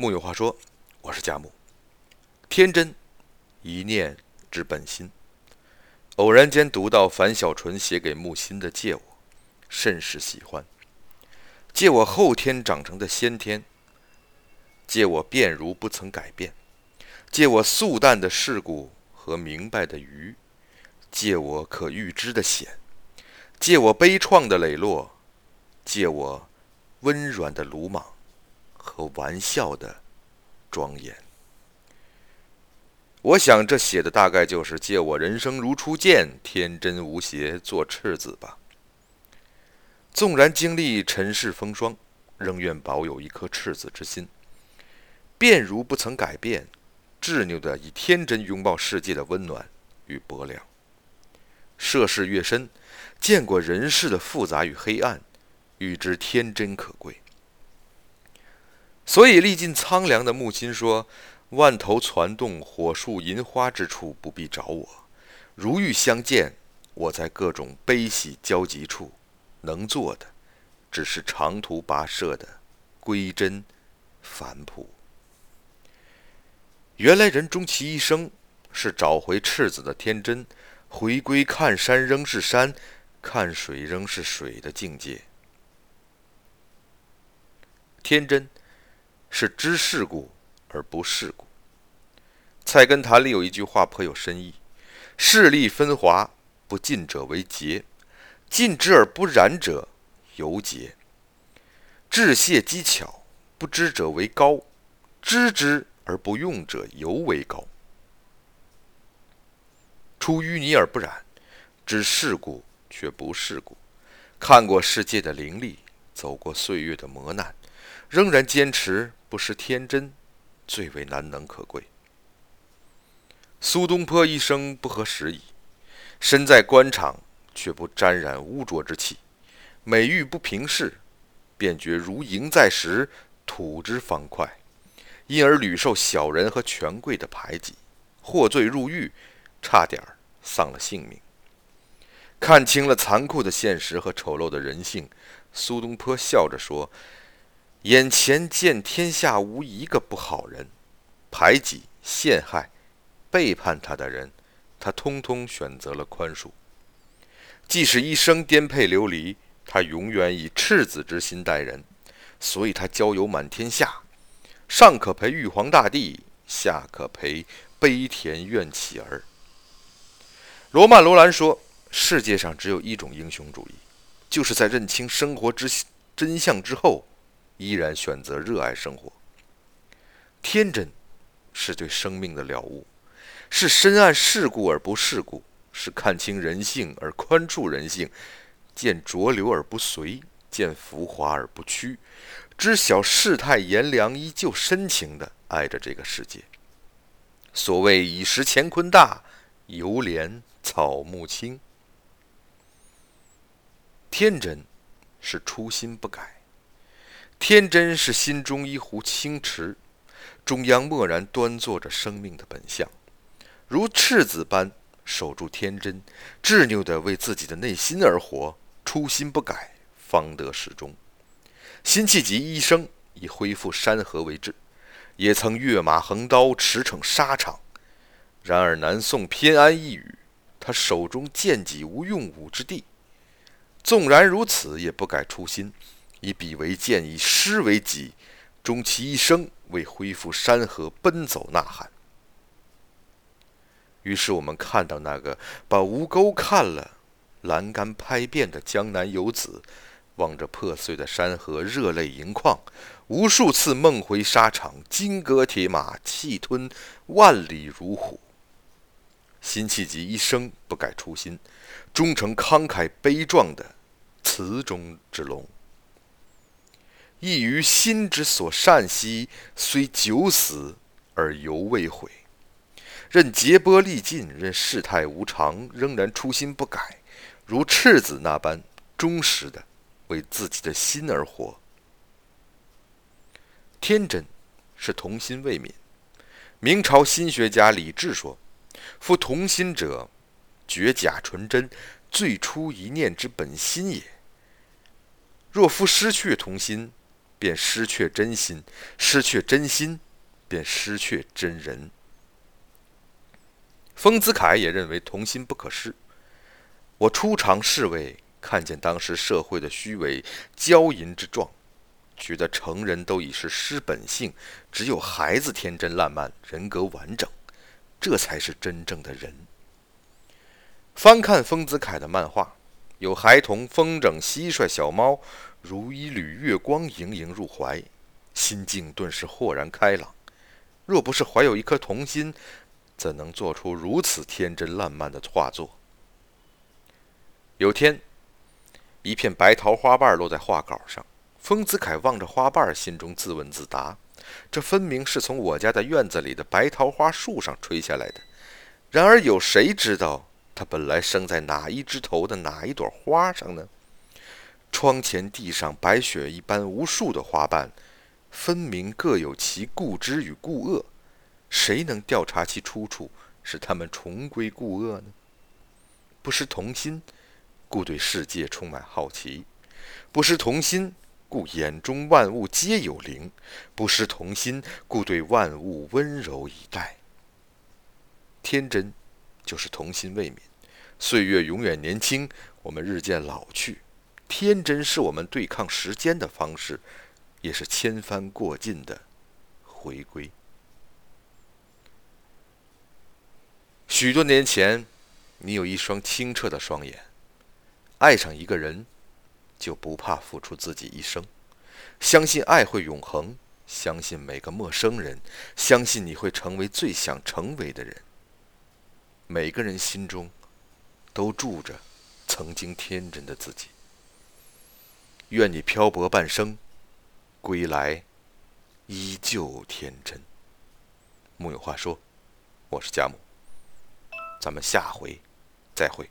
木有话说，我是贾木。天真，一念之本心。偶然间读到樊小纯写给木心的《借我》，甚是喜欢。借我后天长成的先天，借我变如不曾改变，借我素淡的世故和明白的愚，借我可预知的险，借我悲怆的磊落，借我温软的鲁莽。和玩笑的庄严，我想这写的大概就是借我人生如初见，天真无邪，做赤子吧。纵然经历尘世风霜，仍愿保有一颗赤子之心，便如不曾改变，执拗的以天真拥抱世界的温暖与薄凉。涉世越深，见过人世的复杂与黑暗，愈知天真可贵。所以，历尽苍凉的木心说：“万头攒动，火树银花之处，不必找我。如遇相见，我在各种悲喜交集处，能做的，只是长途跋涉的归真返璞。原来人终其一生，是找回赤子的天真，回归看山仍是山，看水仍是水的境界。天真。”是知世故而不世故。《菜根谭》里有一句话颇有深意：“势力分华，不进者为节；进之而不染者，犹节。致谢机巧，不知者为高；知之而不用者，尤为高。出淤泥而不染，知世故却不世故，看过世界的凌厉，走过岁月的磨难，仍然坚持。”不失天真，最为难能可贵。苏东坡一生不合时宜，身在官场却不沾染污浊之气，每遇不平事，便觉如蝇在石，吐之方快，因而屡受小人和权贵的排挤，获罪入狱，差点丧了性命。看清了残酷的现实和丑陋的人性，苏东坡笑着说。眼前见天下无一个不好人，排挤、陷害、背叛他的人，他通通选择了宽恕。即使一生颠沛流离，他永远以赤子之心待人，所以他交友满天下，上可陪玉皇大帝，下可陪悲田院乞儿。罗曼·罗兰说：“世界上只有一种英雄主义，就是在认清生活之真相之后。”依然选择热爱生活。天真，是对生命的了悟，是深谙世故而不世故，是看清人性而宽恕人性，见浊流而不随，见浮华而不屈，知晓世态炎凉依旧深情的爱着这个世界。所谓已识乾坤大，犹怜草木青。天真，是初心不改。天真是心中一湖清池，中央默然端坐着生命的本相，如赤子般守住天真，执拗地为自己的内心而活，初心不改，方得始终。辛弃疾一生以恢复山河为志，也曾跃马横刀，驰骋沙场。然而南宋偏安一隅，他手中剑戟无用武之地。纵然如此，也不改初心。以笔为剑，以诗为戟，终其一生为恢复山河奔走呐喊。于是我们看到那个把吴钩看了，栏杆拍遍的江南游子，望着破碎的山河热泪盈眶，无数次梦回沙场，金戈铁马，气吞万里如虎。辛弃疾一生不改初心，终成慷慨悲壮的词中之龙。亦于心之所善兮，虽九死而犹未悔。任劫波历尽，任世态无常，仍然初心不改，如赤子那般忠实的为自己的心而活。天真，是童心未泯。明朝心学家李治说：“夫童心者，绝假纯真，最初一念之本心也。若夫失去童心。”便失去真心；失去真心，便失去真人。丰子恺也认为童心不可失。我初尝侍卫，看见当时社会的虚伪骄淫之状，觉得成人都已是失本性，只有孩子天真烂漫，人格完整，这才是真正的人。翻看丰子恺的漫画，有孩童风筝、蟋蟀、小猫，如一缕月光盈盈入怀，心境顿时豁然开朗。若不是怀有一颗童心，怎能做出如此天真烂漫的画作？有天，一片白桃花瓣落在画稿上，丰子恺望着花瓣，心中自问自答：这分明是从我家的院子里的白桃花树上吹下来的。然而，有谁知道？它本来生在哪一枝头的哪一朵花上呢？窗前地上白雪一般无数的花瓣，分明各有其故枝与故萼。谁能调查其出处，使它们重归故萼呢？不失童心，故对世界充满好奇；不失童心，故眼中万物皆有灵；不失童心，故对万物温柔以待。天真，就是童心未泯。岁月永远年轻，我们日渐老去。天真是我们对抗时间的方式，也是千帆过尽的回归。许多年前，你有一双清澈的双眼，爱上一个人，就不怕付出自己一生，相信爱会永恒，相信每个陌生人，相信你会成为最想成为的人。每个人心中。都住着曾经天真的自己。愿你漂泊半生，归来依旧天真。木有话说，我是贾母，咱们下回再会。